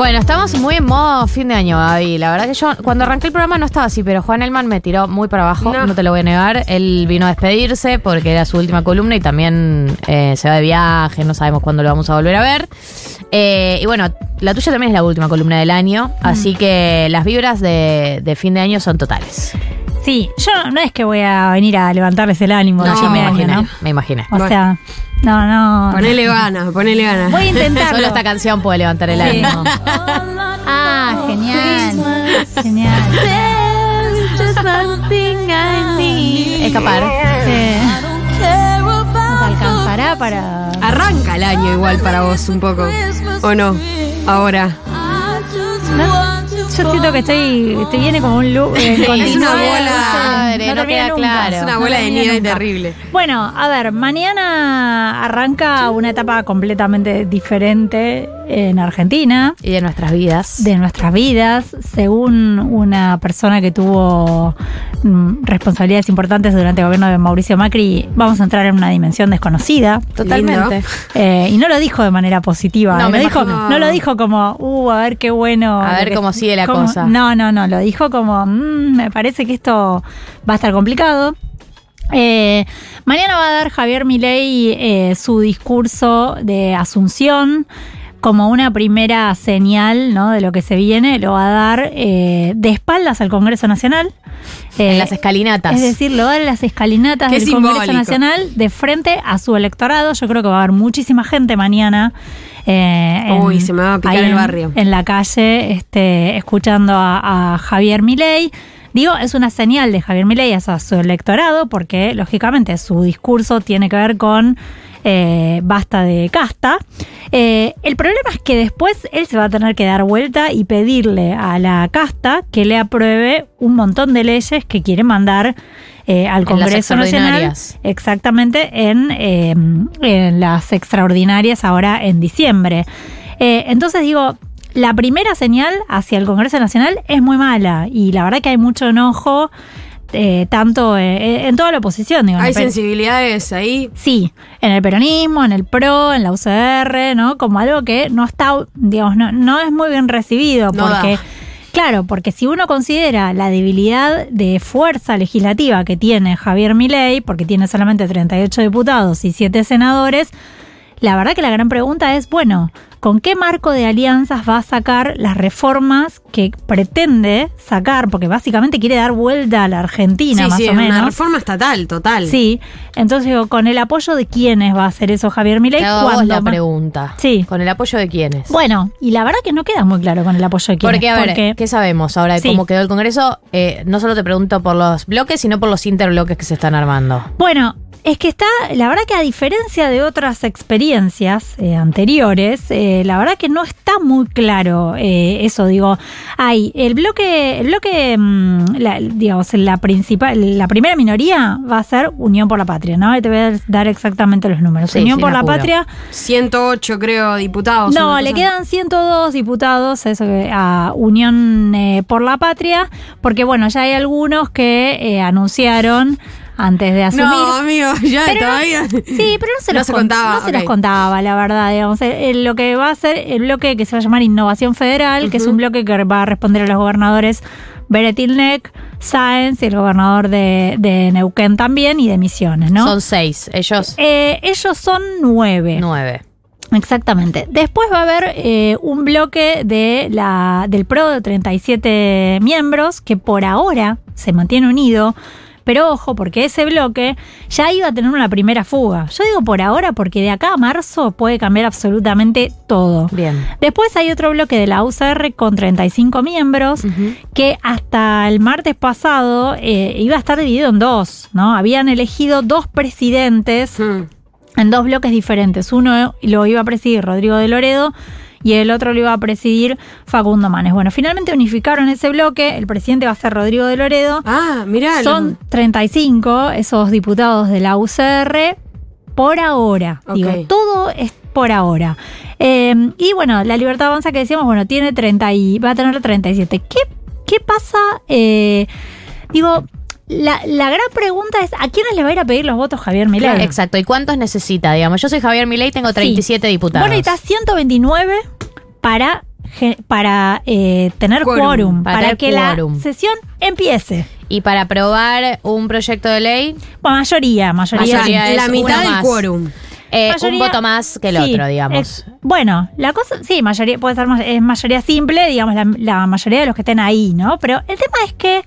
Bueno, estamos muy en modo fin de año, Gaby. La verdad que yo cuando arranqué el programa no estaba así, pero Juan Elman me tiró muy para abajo, no, No. te lo voy a negar. Él vino a despedirse porque era su última columna y también eh, se va de viaje, no sabemos cuándo lo vamos a volver a ver. Eh, y bueno, la tuya también es la última columna del año, así que las vibras de, de fin de año son totales. Sí, yo no es que voy a venir a levantarles el ánimo No, fin me año, imaginé, ¿no? me imaginé. O sea, no, no. Ponele ganas, ponele ganas. Voy a intentarlo. Solo esta canción puede levantar el Sí. ánimo. Ah, genial. Genial. Escapar. Sí. Nos alcanzará para. Arranca el año igual para vos un poco. ¿O no? Ahora. Yo siento que estoy, estoy viene como un loop eh, continuo. una ¿viste? bola. Madre, no termina queda nunca. claro. Es una No bola de nieve terrible. Bueno, a ver, mañana arranca una etapa completamente diferente en Argentina. Y de nuestras vidas. de nuestras vidas, según una persona que tuvo mm, responsabilidades importantes durante el gobierno de Mauricio Macri, vamos a entrar en una dimensión desconocida. Totalmente. Eh, y no lo dijo de manera positiva. No, No, me dijo, imagino. no lo dijo como, uh, a ver qué bueno. A lo ver cómo sigue la cosa. No, no, no. Lo dijo como, "Mm, me parece que esto va a estar complicado. Eh, mañana va a dar Javier Milei eh, su discurso de Asunción como una primera señal ¿no? de lo que se viene. Lo va a dar eh, de espaldas al Congreso Nacional. Eh, en las escalinatas. es decir, lo va a dar en las escalinatas Qué del Congreso. Nacional de frente a su electorado. Yo creo que va a haber muchísima gente mañana. eh, Uy, se me va a picar el en- barrio. En la calle, este, escuchando a, a Javier Milei. Digo, es una señal de Javier Milei hacia su electorado, porque lógicamente su discurso tiene que ver con eh, basta de casta. Eh, el problema es que después él se va a tener que dar vuelta y pedirle a la casta que le apruebe un montón de leyes que quiere mandar eh, al En Congreso Nacional. Exactamente, en, eh, en las extraordinarias ahora en diciembre. Entonces digo, la primera señal hacia el Congreso Nacional es muy mala y la verdad que hay mucho enojo, eh, tanto eh, en toda la oposición. Digo, Hay sensibilidades ahí. Sí, en el peronismo, en el PRO, en la UCR, ¿no? Como algo que no está, digamos, no, no es muy bien recibido No porque... da. Claro, porque si uno considera la debilidad de fuerza legislativa que tiene Javier Milei, porque tiene solamente 38 diputados y 7 senadores, la verdad que la gran pregunta es, bueno, ¿con qué marco de alianzas va a sacar las reformas que pretende sacar? Porque básicamente quiere dar vuelta a la Argentina, sí, más sí, o es menos. una reforma estatal, total. Sí, entonces digo, ¿con el apoyo de quiénes va a hacer eso Javier Milei? ¿Cuándo la pregunta. Sí. ¿Con el apoyo de quiénes? Bueno, y la verdad que no queda muy claro con el apoyo de quiénes. Porque, a ver, porque- ¿qué sabemos ahora de Sí. cómo quedó el Congreso? Eh, no solo te pregunto por los bloques, sino por los interbloques que se están armando. Bueno, es que está, la verdad que a diferencia de otras experiencias eh, anteriores, eh, la verdad que no está muy claro eh, eso. Digo, hay el bloque, el bloque, mm, la, digamos, la principal, la primera minoría va a ser Unión por la Patria, ¿no? Y te voy a dar exactamente los números. Sí, Unión por la. Patria 108, creo, diputados. No, le cosa. quedan 102 diputados a, eso que- a Unión eh, por la Patria, porque bueno, ya hay algunos que eh, anunciaron antes de asumir. No, amigo, ya Pero no- todavía. Sí, pero no se, No los, se cont- contaba, no se los contaba, la verdad. Digamos, Eh, eh, lo que va a ser el bloque que se va a llamar Innovación Federal, que es un bloque que va a responder a los gobernadores Beretilnec, Sáenz y el gobernador de, de Neuquén también y de Misiones, ¿no? Son seis, ellos Eh, ellos son nueve. nueve. Exactamente. Después va a haber eh, un bloque de la, del PRO de 37 miembros que por ahora se mantiene unido. Pero ojo, porque ese bloque ya iba a tener una primera fuga. Yo digo por ahora porque de acá a marzo puede cambiar absolutamente todo. Bien. Después hay otro bloque de la UCR con 35 miembros que hasta el martes pasado eh, iba a estar dividido en dos, ¿no? Habían elegido dos presidentes Hmm. en dos bloques diferentes. Uno lo iba a presidir Rodrigo de Loredo y el otro lo iba a presidir Facundo Manes. Bueno, finalmente unificaron ese bloque. El presidente va a ser Rodrigo de Loredo. Ah, mirá. Son 35 esos diputados de la UCR por ahora. Digo, todo es por ahora. Eh, y bueno, la Libertad Avanza que decíamos, bueno, tiene 30 y va a tener 37. ¿Qué, qué pasa? Eh, digo, la, la gran pregunta es, ¿a quiénes le va a ir a pedir los votos Javier Milei? Exacto. ¿Y cuántos necesita? Digamos, yo soy Javier Milei, tengo 37 diputados. Bueno, necesitas 129 para ge- para eh, tener Quórum, quórum, para para, tener que quórum. la sesión empiece. Y para aprobar un proyecto de ley, Bueno, mayoría, mayoría. Mayoría. es la mitad del quórum. eh, un voto más que el sí, otro, digamos. bueno, la cosa, sí, mayoría, puede ser es mayoría simple, digamos, la, la mayoría de los que estén ahí, ¿no? Pero el tema es que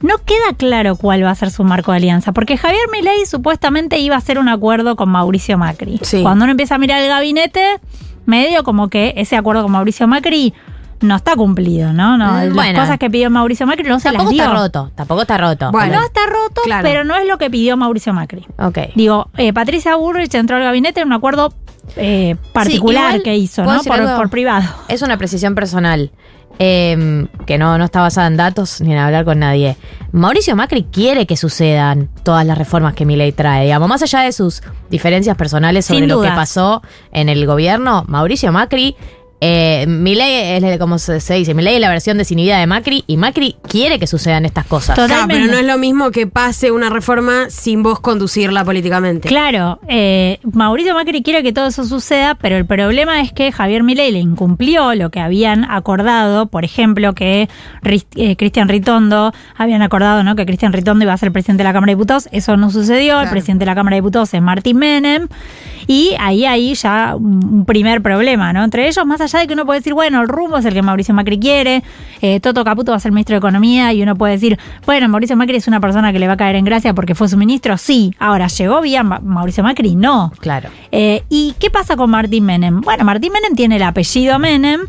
no queda claro cuál va a ser su marco de alianza, porque Javier Milei supuestamente iba a hacer un acuerdo con Mauricio Macri. Sí. Cuando uno empieza a mirar el gabinete, medio como que ese acuerdo con Mauricio Macri no está cumplido, ¿no? no Mm, las bueno. cosas que pidió Mauricio Macri no se tampoco las dio. está roto, tampoco está roto. Bueno. No está roto, Claro. pero no es lo que pidió Mauricio Macri. Ok. Digo, eh, Patricia Burrich entró al gabinete en un acuerdo eh, particular que hizo, ¿puedo ¿no? por privado. Es una precisión personal. Eh, que no, no está basada en datos ni en hablar con nadie. Mauricio Macri quiere que sucedan todas las reformas que Milei trae. Digamos, más allá de sus diferencias personales sobre Sin lo que pasó en el gobierno, Mauricio Macri. Eh, Milei es como se, se dice, Milei es la versión desinhibida de Macri y Macri quiere que sucedan estas cosas. Total. Claro, pero Totalmente. no es lo mismo que pase una reforma sin vos conducirla políticamente. Claro, eh, Mauricio Macri quiere que todo eso suceda, pero el problema es que Javier Milei le incumplió lo que habían acordado, por ejemplo, que eh, Cristian Ritondo, habían acordado ¿no? que Cristian Ritondo iba a ser presidente de la Cámara de Diputados, eso no sucedió, el presidente de la Cámara de Diputados es Martín Menem, y ahí hay ya un un primer problema, ¿no? Entre ellos, más allá de que uno puede decir, bueno, el rumbo es el que Mauricio Macri quiere, eh, Toto Caputo va a ser ministro de Economía, y uno puede decir, bueno, Mauricio Macri es una persona que le va a caer en gracia porque fue su ministro, sí, ahora llegó vía Ma- Mauricio Macri, no. Claro. Eh, ¿Y qué pasa con Martín Menem? Bueno, Martín Menem tiene el apellido Menem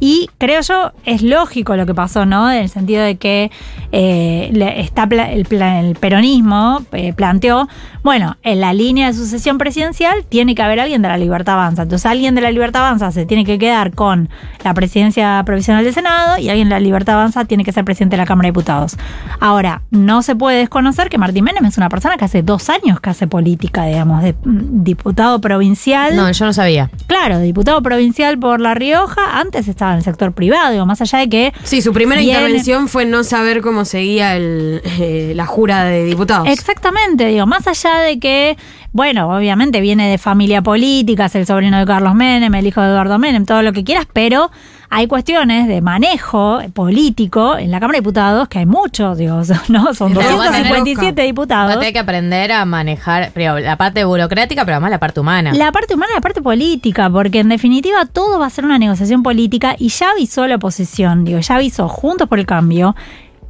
y creo yo es lógico lo que pasó, ¿no? En el sentido de que eh, está el peronismo eh, planteó, bueno, en la línea de sucesión presidencial tiene que haber alguien de la Libertad Avanza. Entonces alguien de la Libertad Avanza se tiene que quedar con la presidencia provisional del Senado y alguien de la Libertad Avanza tiene que ser presidente de la Cámara de Diputados. Ahora, no se puede desconocer que Martín Menem es una persona que hace dos años que hace política, digamos, de mm, diputado provincial. No, yo no sabía. Claro, diputado provincial por La Rioja, antes estaba en el sector privado, digo, más allá de que... Sí, su primera intervención fue no saber cómo seguía el, eh, la jura de diputados. Exactamente, digo, más allá de que, bueno, obviamente viene de familia política, es el sobrino de Carlos Menem, el hijo de Eduardo Menem, todo lo que quieras, pero hay cuestiones de manejo político en la Cámara de Diputados, que hay muchos, digo, ¿no? Son Pero va a tener- 257 Va a diputados. tener que aprender a manejar la parte burocrática, pero además la parte humana. La parte humana y la parte política, porque en definitiva todo va a ser una negociación política y ya avisó la oposición, digo, ya avisó Juntos por el Cambio,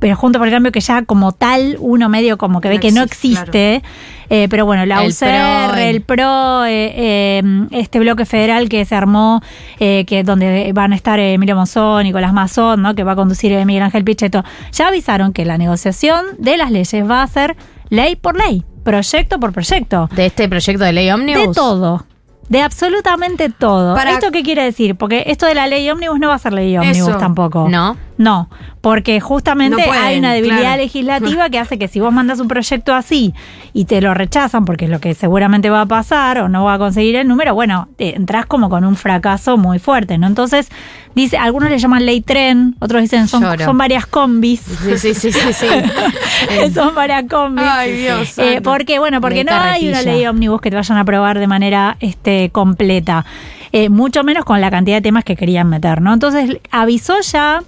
pero Juntos por el Cambio que ya como tal uno medio como que ve que no existe, eh, pero bueno, la El UCR, PRO, el PRO, eh, este bloque federal que se armó, eh, que donde van a estar Emilio Monzón, Nicolás Mazón, ¿no? que va a conducir eh, Miguel Ángel Pichetto, ya avisaron que la negociación de las leyes va a ser ley por ley, proyecto por proyecto. de este proyecto de ley ómnibus. De todo. De absolutamente todo. Para- ¿Esto qué quiere decir? Porque esto de la ley ómnibus no va a ser ley ómnibus tampoco. No. No, porque justamente No pueden, hay una debilidad claro. legislativa que hace que si vos mandas un proyecto así y te lo rechazan, porque es lo que seguramente va a pasar o no va a conseguir el número, bueno, entras como con un fracaso muy fuerte, ¿no? Entonces, dice, algunos le llaman ley tren, otros dicen son, Lloro. son varias combis. Sí, sí, sí, sí, sí. son varias combis. Ay, Dios. Eh, porque, bueno, porque no hay una ley ómnibus que te vayan a aprobar de manera este, completa. Eh, mucho menos con la cantidad de temas que querían meter, ¿no? Entonces, avisó ya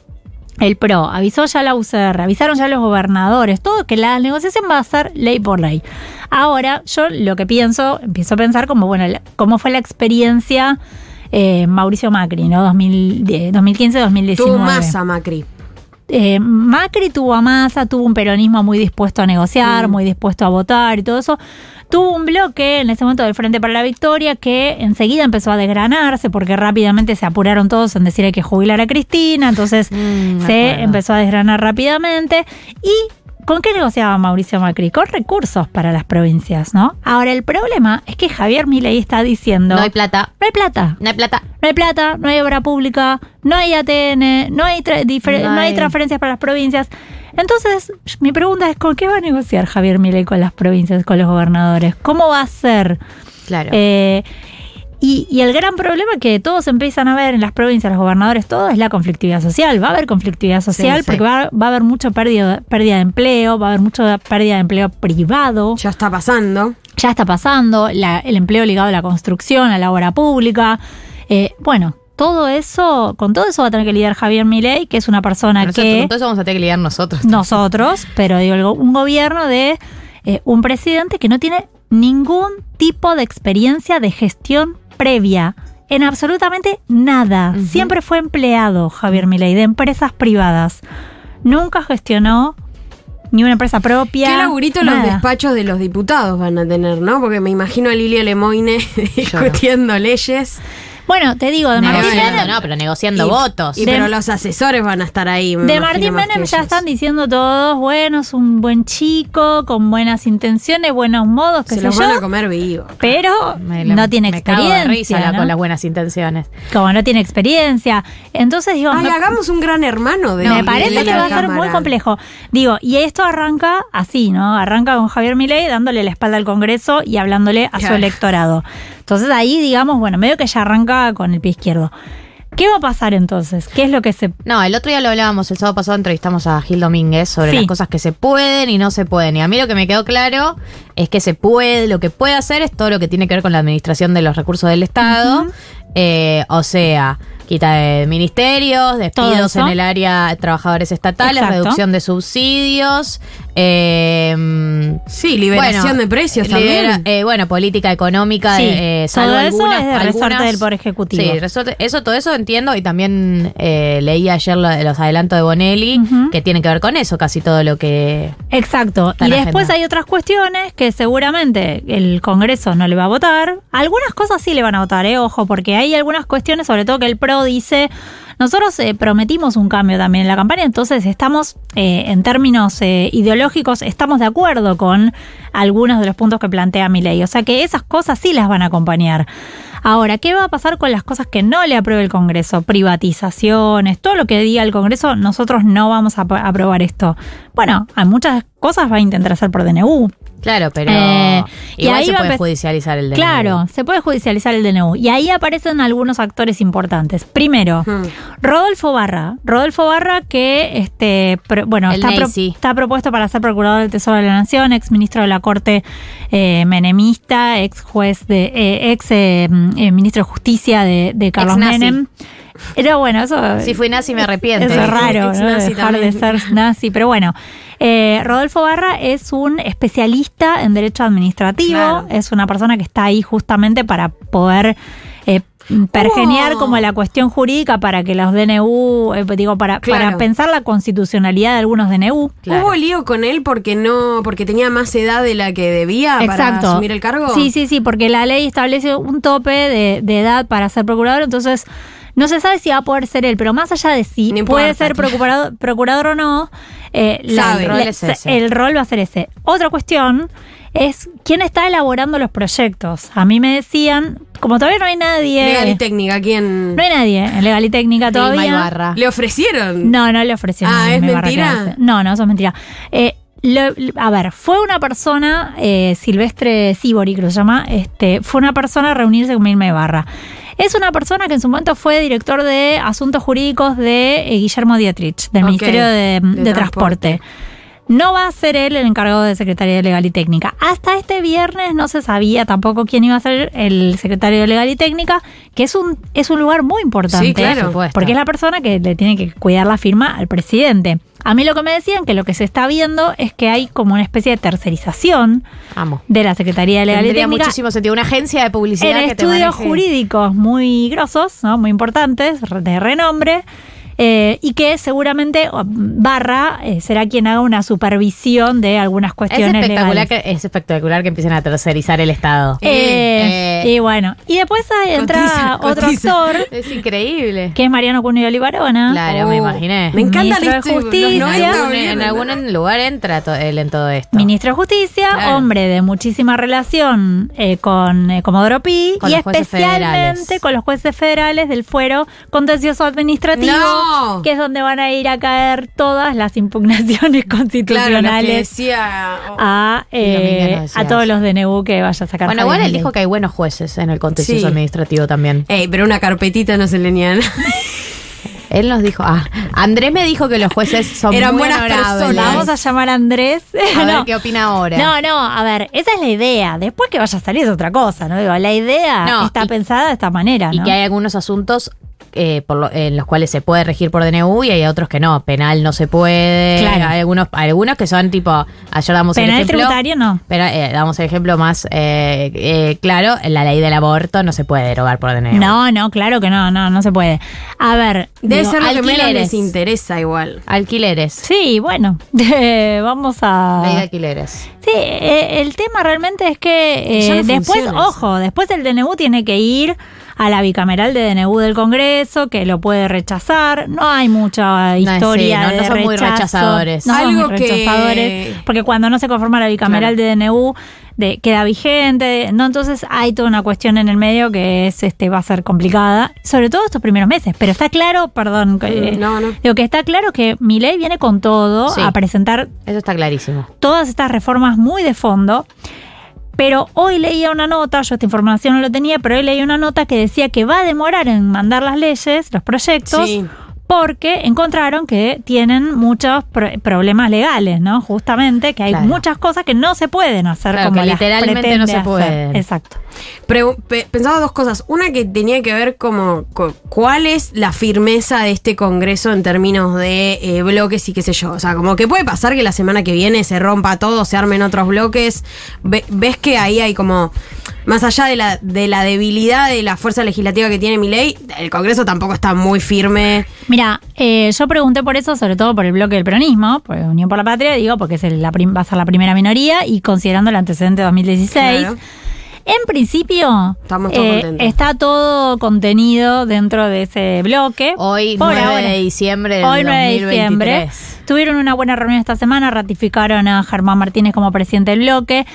el PRO, avisó ya la UCR, avisaron ya los gobernadores, todo que la negociación va a ser ley por ley. Ahora, yo lo que pienso, empiezo a pensar como, bueno, cómo fue la experiencia eh, Mauricio Macri, ¿no? 2010, 2015-2019. Tuvo masa Macri. Eh, Macri tuvo a Massa, tuvo un peronismo muy dispuesto a negociar, muy dispuesto a votar y todo eso. Tuvo un bloque en ese momento del Frente para la Victoria que enseguida empezó a desgranarse porque rápidamente se apuraron todos en decir hay que jubilar a Cristina, entonces Mm, se acuerdo. empezó a desgranar rápidamente. ¿Y con qué negociaba Mauricio Macri? Con recursos para las provincias, ¿no? Ahora el problema es que Javier Milei está diciendo... No hay plata. No hay plata. No hay plata. No hay plata, no hay obra pública, no hay ATN, no hay, tra- No hay- transferencias para las provincias. Entonces, mi pregunta es, ¿con qué va a negociar Javier Milei con las provincias, con los gobernadores? ¿Cómo va a ser? Claro. Eh, y, y el gran problema que todos empiezan a ver en las provincias, los gobernadores, todo es la conflictividad social. Va a haber conflictividad social sí. porque va, va a haber mucha pérdida, pérdida de empleo, va a haber mucha pérdida de empleo privado Ya está pasando. ya está pasando, la- el empleo ligado a la construcción, a la obra pública. Eh, bueno, todo eso, con todo eso va a tener que lidiar Javier Milei, que es una persona Pero eso- que con todo eso vamos a tener que lidiar nosotros. nosotros, pero digo, un gobierno de eh, un presidente que no tiene ningún tipo de experiencia de gestión previa en absolutamente nada. Siempre fue empleado Javier Milei de empresas privadas. Nunca gestionó ni una empresa propia. ¿Qué laburito los despachos de los diputados van a tener, no? Porque me imagino a Lilia Lemoine discutiendo leyes. Bueno, te digo, de Martín Negociando, Menem, no, pero negociando Y- votos. Y De- pero los asesores van a estar ahí. de Martín que Menem ya ellos. están diciendo todos, bueno, es un buen chico, con buenas intenciones, buenos modos, qué Se sé los yo. van a comer vivos. Pero Me no tiene me cago de experiencia. risa con las buenas intenciones. Como no tiene experiencia. Entonces digo, Ay, hagamos un gran hermano de me parece que va a ser muy complejo. Digo, y esto arranca así, ¿no? Arranca con Javier Milei dándole la espalda al Congreso y hablándole a su electorado. Entonces ahí, digamos, bueno, medio que ya arranca con el pie izquierdo. ¿Qué va a pasar entonces? ¿Qué es lo que se No, el otro día lo hablábamos, el sábado pasado entrevistamos a Gil Domínguez sobre Sí. las cosas que se pueden y no se pueden. Y a mí lo que me quedó claro es que se puede, lo que puede hacer es todo lo que tiene que ver con la administración de los recursos del Estado. Eh, o sea, quita de ministerios, despidos en el área de trabajadores estatales, Exacto. reducción de subsidios. eh, Sí, liberación bueno, de precios libera- también. eh, bueno, política económica, Sí, eh, salvo todo eso algunas- es de resorte algunas- del Poder Ejecutivo. Sí, resorte- eso, todo eso entiendo y también eh, leí ayer lo- los adelantos de Bonelli que tienen que ver con eso, casi todo lo que... Exacto. Y después agenda. hay otras cuestiones que seguramente el Congreso no le va a votar. Algunas cosas sí le van a votar, eh, ojo, porque hay algunas cuestiones, sobre todo que el PRO dice, nosotros eh, prometimos un cambio también en la campaña, entonces estamos, eh, en términos eh, ideológicos, estamos de acuerdo con algunos de los puntos que plantea mi ley. O sea que esas cosas sí las van a acompañar. Ahora, ¿qué va a pasar con las cosas que no le apruebe el Congreso? Privatizaciones, todo lo que diga el Congreso, nosotros no vamos a ap- aprobar esto. Bueno, hay muchas cosas va a intentar hacer por DNU. Claro, pero Eh, y ahí se puede judicializar el DNU. Claro, se puede judicializar el DNU. Y ahí aparecen algunos actores importantes. Primero, Hmm. Rodolfo Barra. Rodolfo Barra que, este, pro- bueno, está, pro- está propuesto para ser procurador del Tesoro de la Nación, ex ministro de la Corte eh, menemista, ex juez de, eh, ex eh, mm, ministro de Justicia de, de Carlos. Menem. Pero bueno, eso Si fui nazi me arrepiento. eso es raro, ¿no? Dejar de ser nazi. Pero bueno, eh, Rodolfo Barra es un especialista en derecho administrativo. Claro. Es una persona que está ahí justamente para poder pergeniar Hubo- como la cuestión jurídica para que los DNU, eh, digo, para, Claro. para pensar la constitucionalidad de algunos DNU. Claro. ¿Hubo lío con él porque no, porque tenía más edad de la que debía para asumir el cargo? Sí, sí, sí, porque la ley establece un tope de, de edad para ser procurador, entonces no se sabe si va a poder ser él, pero más allá de si No importa. puede ser procurador, procurador o no, eh, la- Sabe. El rol la- es ese. el rol va a ser ese. Otra cuestión es quién está elaborando los proyectos. A mí me decían, como todavía no hay nadie, Legal y técnica, ¿quién? no hay nadie en legal y técnica todavía. Ibarra. ¿Le ofrecieron? No, no le ofrecieron. Ah, ¿es mentira? No, no, eso es mentira. Eh, lo- a ver, fue una persona, eh, Silvestre Sibori, que lo llama, este, fue una persona a reunirse con Vilma Ibarra. Es una persona que en su momento fue director de asuntos jurídicos de eh, Guillermo Dietrich, del Ministerio de, de de Transporte. No va a ser él el encargado de Secretaría de Legal y Técnica. Hasta este viernes no se sabía tampoco quién iba a ser el secretario de Legal y Técnica, que es un, es un lugar muy importante. Sí, claro. Porque es la persona que le tiene que cuidar la firma al presidente. A mí lo que me decían que lo que se está viendo es que hay como una especie de tercerización Amo. de la Secretaría de Legal y Técnica muchísimo sentido. Una agencia de publicidad en que te estudios jurídicos muy grosos, ¿no? muy importantes, de renombre. Eh, y que seguramente Barra eh, será quien haga una supervisión de algunas Es cuestiones espectacular, legales. que, es espectacular que empiecen a tercerizar el Estado. Eh, Eh, y bueno, y después entra cotiza, otro cotiza. actor, Es increíble. que es Mariano Cunio Olivarona. Claro, me Oh, imaginé. Me encanta Ministro de la historia, Justicia. En 90 algún, volvieron, en algún lugar entra to- él en todo esto. Ministro de Justicia, Claro. hombre de muchísima relación eh, con eh, Comodoro Pi Con y especialmente federales. con los jueces federales del fuero contencioso administrativo, No. Que es donde van a ir a caer todas las impugnaciones Claro, lo que constitucionales decía... oh, a, eh, no a todos los DNU que vaya a sacar. Bueno, igual él dijo que hay buenos jueces en el contencioso Sí. administrativo también. Ey, pero una carpetita no se le niega. Él nos dijo, ah, Andrés me dijo que los jueces son Eran muy buenas honorables. personas. Vamos a llamar a Andrés. A ver No. qué opina ahora. No, no, a ver, esa es la idea. Después que vaya a salir es otra cosa, ¿no? Digo, la idea No, está y- pensada de esta manera, Y ¿no? que hay algunos asuntos eh, por lo- en los cuales se puede regir por DNU y hay otros que no. Penal no se puede. Claro. Hay algunos, algunos que son tipo, ayer damos el Penal ejemplo. tributario no. Pero eh, damos el ejemplo más eh, eh, claro, la ley del aborto no se puede derogar por DNU. No, no, claro que no, no, no se puede. A ver. Debe digo, ser lo que menos alquileres. les interesa igual. Alquileres. Sí, bueno, vamos a... Ley de alquileres. Sí, eh, el tema realmente es que eh, no después, funciona eso. ojo, después el DNU tiene que ir a la bicameral de DNU del Congreso, que lo puede rechazar. No hay mucha historia sí, no, de no son muy rechazo. rechazadores. No son Algo que- rechazadores, porque cuando no se conforma la bicameral de DNU de, queda vigente, no entonces hay toda una cuestión en el medio que es este va a ser complicada, sobre todo estos primeros meses, pero está claro, perdón, eh, no, no. digo que está claro que mi ley viene con todo Sí. a presentar Eso está clarísimo. todas estas reformas muy de fondo. Pero hoy leía una nota, yo esta información no lo tenía, pero hoy leí una nota que decía que va a demorar en mandar las leyes, los proyectos, Sí. porque encontraron que tienen muchos pro- problemas legales, ¿no? Justamente, que hay Claro. muchas cosas que no se pueden hacer Claro, como que literalmente no se pueden. Exacto. Pensaba dos cosas. Una que tenía que ver como co- cuál es la firmeza de este Congreso en términos de eh, bloques y qué sé yo. O sea, como que puede pasar que la semana que viene se rompa todo, se armen otros bloques. Ve- ves que ahí hay como, más allá de la, de la debilidad de la fuerza legislativa que tiene mi ley, el Congreso tampoco está muy firme. Mira, eh, yo pregunté por eso, sobre todo por el bloque del peronismo, por Unión por la Patria, digo, porque es el- la prim- va a ser la primera minoría y considerando el antecedente de 2016. Claro. En principio, Estamos todos eh, contentos. está todo contenido dentro de ese bloque. Hoy, Por 9 ahora. de diciembre del Hoy 9 de 2023. diciembre. Tuvieron una buena reunión esta semana, ratificaron a Germán Martínez como presidente del bloque.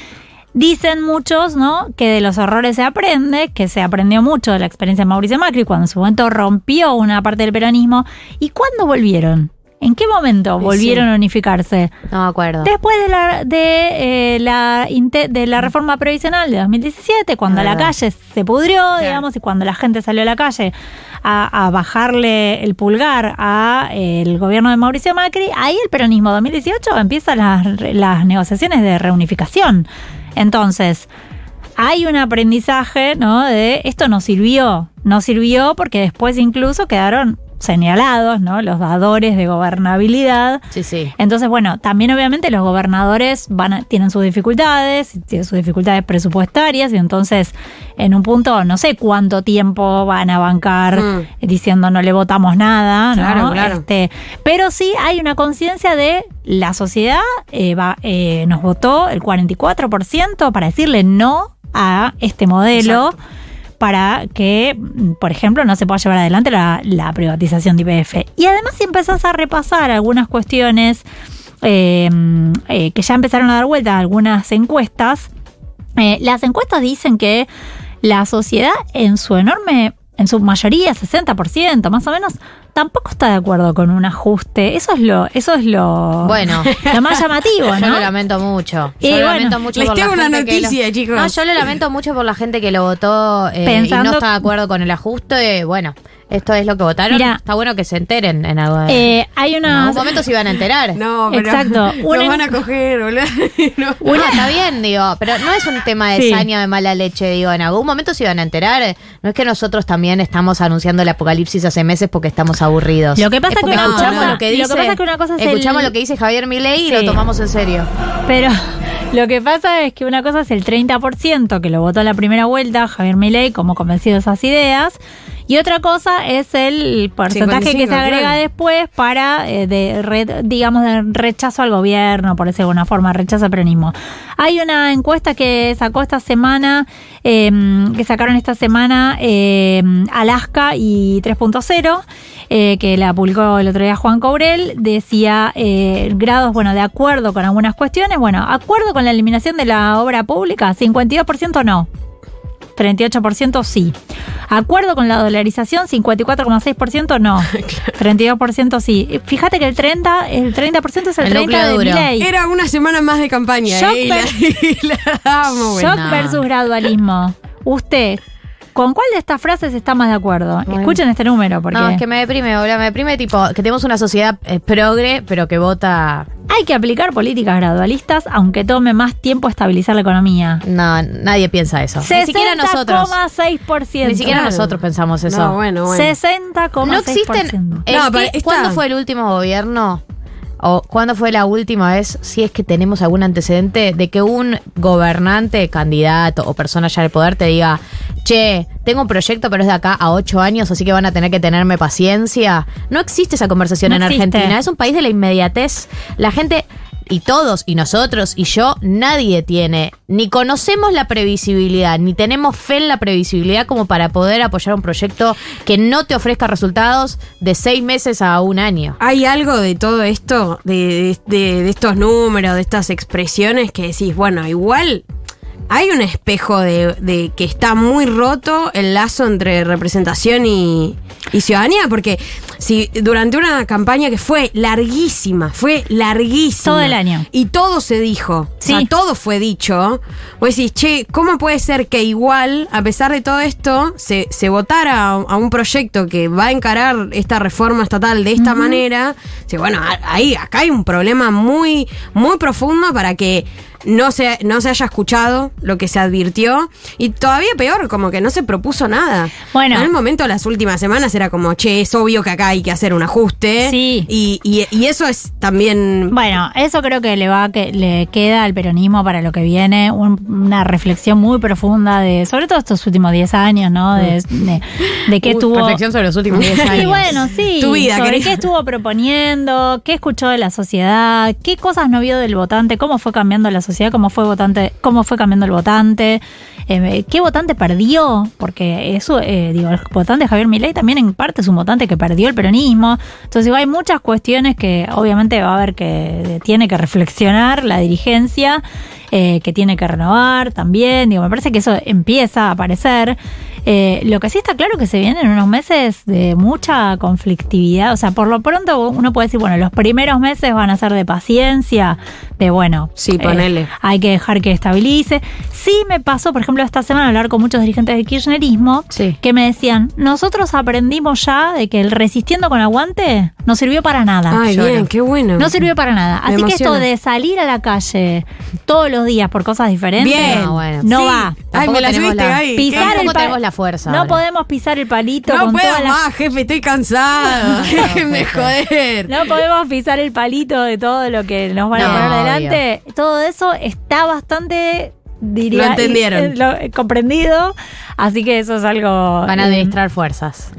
Dicen muchos, ¿no? Que de los errores se aprende, que se aprendió mucho de la experiencia de Mauricio Macri cuando en su momento rompió una parte del peronismo. ¿Y cuándo volvieron? ¿En qué momento volvieron sí. a unificarse? No me acuerdo. Después de la, de, eh, la, de la reforma previsional de 2017, cuando Ah, la verdad. calle se pudrió, digamos, y cuando la gente salió a la calle a, a bajarle el pulgar a eh, gobierno de Mauricio Macri, ahí el peronismo 2018 empieza las, las negociaciones de reunificación. Entonces, hay un aprendizaje, ¿no? De esto no sirvió, no sirvió porque después incluso quedaron señalados, ¿no? Los dadores de gobernabilidad. Sí, sí. Entonces, bueno, también obviamente los gobernadores van a- tienen sus dificultades, tienen sus dificultades presupuestarias y entonces en un punto no sé cuánto tiempo van a bancar Mm. diciendo no le votamos nada, ¿no? Claro, claro. Este, pero sí hay una conciencia de la sociedad eh, va- eh, nos votó el 44% para decirle no a este modelo. Exacto. Para que, mm, por ejemplo, no se pueda llevar adelante la, privatización de IPF. Y además, si empezás a repasar algunas cuestiones eh, eh, que ya empezaron a dar vuelta, algunas encuestas, eh, las encuestas dicen que la sociedad en su enorme, en su mayoría, 60% más o menos, tampoco está de acuerdo con un ajuste. Eso es lo, eso es lo, Bueno. lo más llamativo, Yo ¿no? lo lamento mucho. Yo Y lo bueno, lamento mucho les por la tengo una gente que lo- chicos. No, yo lo lamento mucho por la gente que lo votó eh, y no está de acuerdo con el ajuste. Bueno, esto es lo que votaron. Mira. está bueno que se enteren en algo. Eh, hay en una... algún momento se iban a enterar. No, pero Exacto. Nos Una- van a coger, boludo. No. Bueno, está bien, digo, pero no es un tema de Sí. saña de mala leche, digo, en algún momento se iban a enterar. No es que nosotros también estamos anunciando el apocalipsis hace meses porque estamos aburridos. Lo que pasa Es que una escuchamos cosa- lo que lo que dice, que una cosa es el- escuchamos lo que dice Javier Milei y lo tomamos en serio. Pero lo que pasa es que una cosa es el 30% que lo votó en la primera vuelta, Javier Milei, como convencido de esas ideas, y otra cosa es el porcentaje que 55, se agrega claro. después para, eh, de re- digamos, de rechazo al gobierno, por decirlo de alguna forma, rechazo al peronismo. Hay una encuesta que sacó esta semana, eh, que sacaron esta semana eh, Alaska y 3.0, eh, que la publicó el otro día Juan Cobrel, decía eh, grados, bueno, de acuerdo con algunas cuestiones, bueno, acuerdo con la eliminación de la obra pública, 52% no. 38% sí. Acuerdo con la dolarización, 54,6% no. 32% sí. Fíjate que el 30, el 30% es el, El 30 núcleo de. Milei. Era una semana más de campaña. Shock eh, y la, y la dábamos, Shock buena. versus gradualismo. Usted, ¿con cuál de estas frases está más de acuerdo? Bueno. Escuchen este número, porque No, es que me deprime, boludo, me deprime tipo que tenemos una sociedad eh, progre, pero que vota. Hay que aplicar políticas gradualistas, aunque tome más tiempo estabilizar la economía. No, nadie piensa eso. Ni siquiera nosotros. 60,6%. Ni siquiera Claro. nosotros pensamos eso. No, bueno, bueno. 60,6%. No existen. ¿en No, pero ¿Cuándo fue el último gobierno? ¿O cuándo fue la última vez, si es que tenemos algún antecedente, de que un gobernante, candidato o persona ya del poder te diga, che, tengo un proyecto, pero es de acá a ocho años, así que van a tener que tenerme paciencia? No existe esa conversación No en existe. Argentina. Es un país de la inmediatez. La gente. Y todos, y nosotros, y yo, nadie tiene, ni conocemos la previsibilidad, ni tenemos fe en la previsibilidad como para poder apoyar un proyecto que no te ofrezca resultados de seis meses a un año. Hay algo de todo esto, de, de- estos números, de estas expresiones que decís, bueno, igual hay un espejo de, de que está muy roto el lazo entre representación y, y ciudadanía, porque si durante una campaña que fue larguísima, fue larguísima. Todo el año. Y todo se dijo. Sí. O sea, todo fue dicho. Vos decís, che, ¿cómo puede ser que igual, a pesar de todo esto, se, se votara a, a un proyecto que va a encarar esta reforma estatal de esta manera? Sí, bueno, ahí, acá hay un problema muy, muy profundo para que no se, no se haya escuchado lo que se advirtió. Y todavía peor, como que no se propuso nada. Bueno. En el momento, las últimas semanas era como, che, es obvio que acá hay que hacer un ajuste. Sí. Y, y- y eso es también Bueno, eso creo que le va que le queda al peronismo para lo que viene, un- una reflexión muy profunda de, sobre todo estos últimos 10 años, ¿no? De, de, de qué tuvo. Reflexión sobre los últimos 10 años. Y bueno, sí. Tu vida, sobre qué estuvo proponiendo, qué escuchó de la sociedad, qué cosas no vio del votante, cómo fue cambiando la sociedad, cómo fue votante, cómo fue cambiando el votante, eh, qué votante perdió, porque eso, eh, digo, el votante de Javier Milei también en parte es un votante que perdió el peronismo. Entonces, digo, hay muchas cuestiones que obviamente va a haber que tiene que reflexionar la dirigencia, eh, que tiene que renovar también. Digo, me parece que eso empieza a aparecer. Eh, lo que sí está claro que se vienen unos meses de mucha conflictividad. O sea, por lo pronto uno puede decir, bueno, los primeros meses van a ser de paciencia, de bueno, Sí, eh, ponele. hay que dejar que estabilice. Sí me pasó, por ejemplo, esta semana hablar con muchos dirigentes del kirchnerismo Sí. que me decían, nosotros aprendimos ya de que el resistiendo con aguante no sirvió para nada. Ay, bien, qué bueno. No sirvió para nada. Me Así que esto de salir a la calle todos los días por cosas diferentes Bien. No, bueno. no Sí. va. Ay, Tampoco me la tenemos subiste, la- Gaby. Pisar Tampoco el pa- tenemos la fuerza No ahora. podemos pisar el palito No con puedo todas las- más, jefe, estoy cansado. Déjenme joder. No podemos pisar el palito de todo lo que nos van a No, poner obvio. delante. Todo eso está bastante diría, Lo entendieron. eh, lo- eh, comprendido. Así que eso es algo. Van a eh, administrar fuerzas.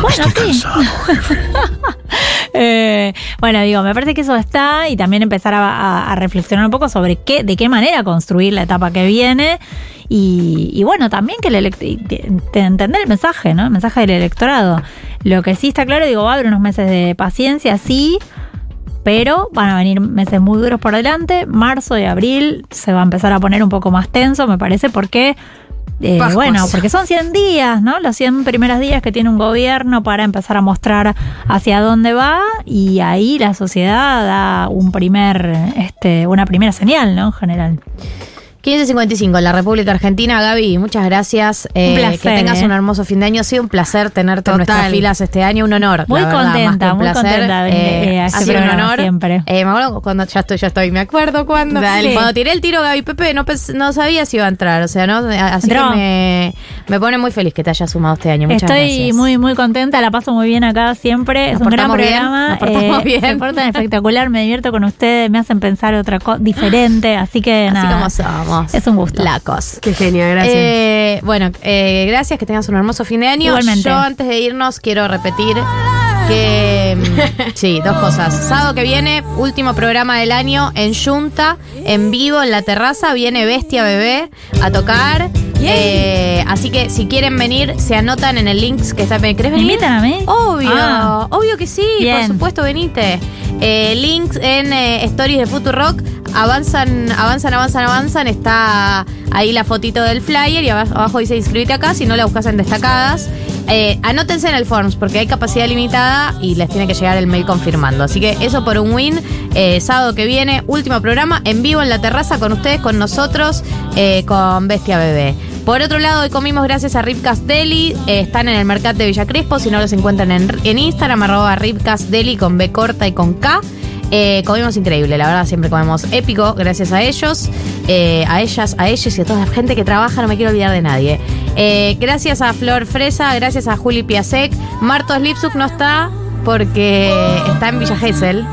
Bueno, sí. Eh, bueno, digo, me parece que eso está y también empezar a, reflexionar un poco sobre qué, de qué manera construir la etapa que viene y, bueno, también que el entender el mensaje, ¿no? El mensaje del electorado. Lo que sí está claro, digo, va a haber unos meses de paciencia, sí, pero van a venir meses muy duros por delante. Marzo y abril se va a empezar a poner un poco más tenso, me parece, porque eh, bueno, porque son 100 días, ¿no? Los 100 primeros días que tiene un gobierno para empezar a mostrar hacia dónde va y ahí la sociedad da un primer, este, una primera señal, ¿no? En general. 1555 en la República Argentina. Gaby, muchas gracias. Eh, Un placer, Que tengas eh. un hermoso fin de año. Ha sido un placer tenerte en nuestras filas este año. Un honor. Muy la verdad, contenta, muy placer. contenta eh, ha sido un programa honor. siempre. Eh, me acuerdo cuando ya estoy, ya estoy. Me acuerdo cuando. Dale. Cuando tiré el tiro, Gaby Pepe, no, sabía si iba a entrar. O sea, ¿no? Así que me, me pone muy feliz que te hayas sumado este año. Muchas Estoy gracias. muy, muy contenta, la paso muy bien acá siempre. Nos es un gran portamos bien, programa. nos bien. Se portan espectacular, me divierto con ustedes, me hacen pensar otra cosa diferente, así que Así nada. como somos. Es un gusto. Lacos. Qué genial, gracias. Eh, bueno, eh, gracias, que tengas un hermoso fin de año. Igualmente. Yo antes de irnos quiero repetir que mm, sí, dos cosas. Sábado que viene, último programa del año en Junta, en vivo en la terraza, viene Bestia Bebé a tocar. Eh, así que si quieren venir, se anotan en el link que está. ¿Querés ¿Me venir? invitan a mí? Obvio, Ah. obvio que sí, Bien. por supuesto, venite. Eh, links en eh, Stories de Futurock. Avanzan, avanzan, avanzan, avanzan. Está ahí la fotito del flyer y abajo, dice inscribite acá. Si no la buscas en destacadas. Eh, anótense en el Forms porque hay capacidad limitada y les tiene que llegar el mail confirmando. Así que eso por un win. Sábado que viene, último programa en vivo en la terraza con ustedes, con nosotros, con Bestia Bebé. Por otro lado, hoy comimos gracias a Ripcast Deli. Eh, están en el mercado de Villa Crespo. Si no los encuentran en, Instagram, arroba Ripcast Deli con B corta y con K. Eh, comimos increíble, la verdad, siempre comemos épico, gracias a ellos, eh, a ellas, a ellos y a toda la gente que trabaja, no me quiero olvidar de nadie. Gracias a Flor Fresa, gracias a Juli Piasek. Martos Lipsuk no está porque está en Villa Gesell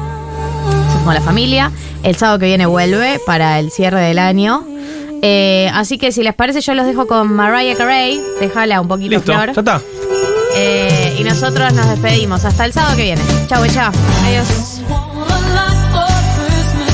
con la familia. El sábado que viene vuelve para el cierre del año. Eh, así que si les parece, yo los dejo con Mariah Carey. Déjala un poquito, Listo, Flor. ya está. Eh, y nosotros nos despedimos. Hasta el sábado que viene. Chau, chao. Adiós.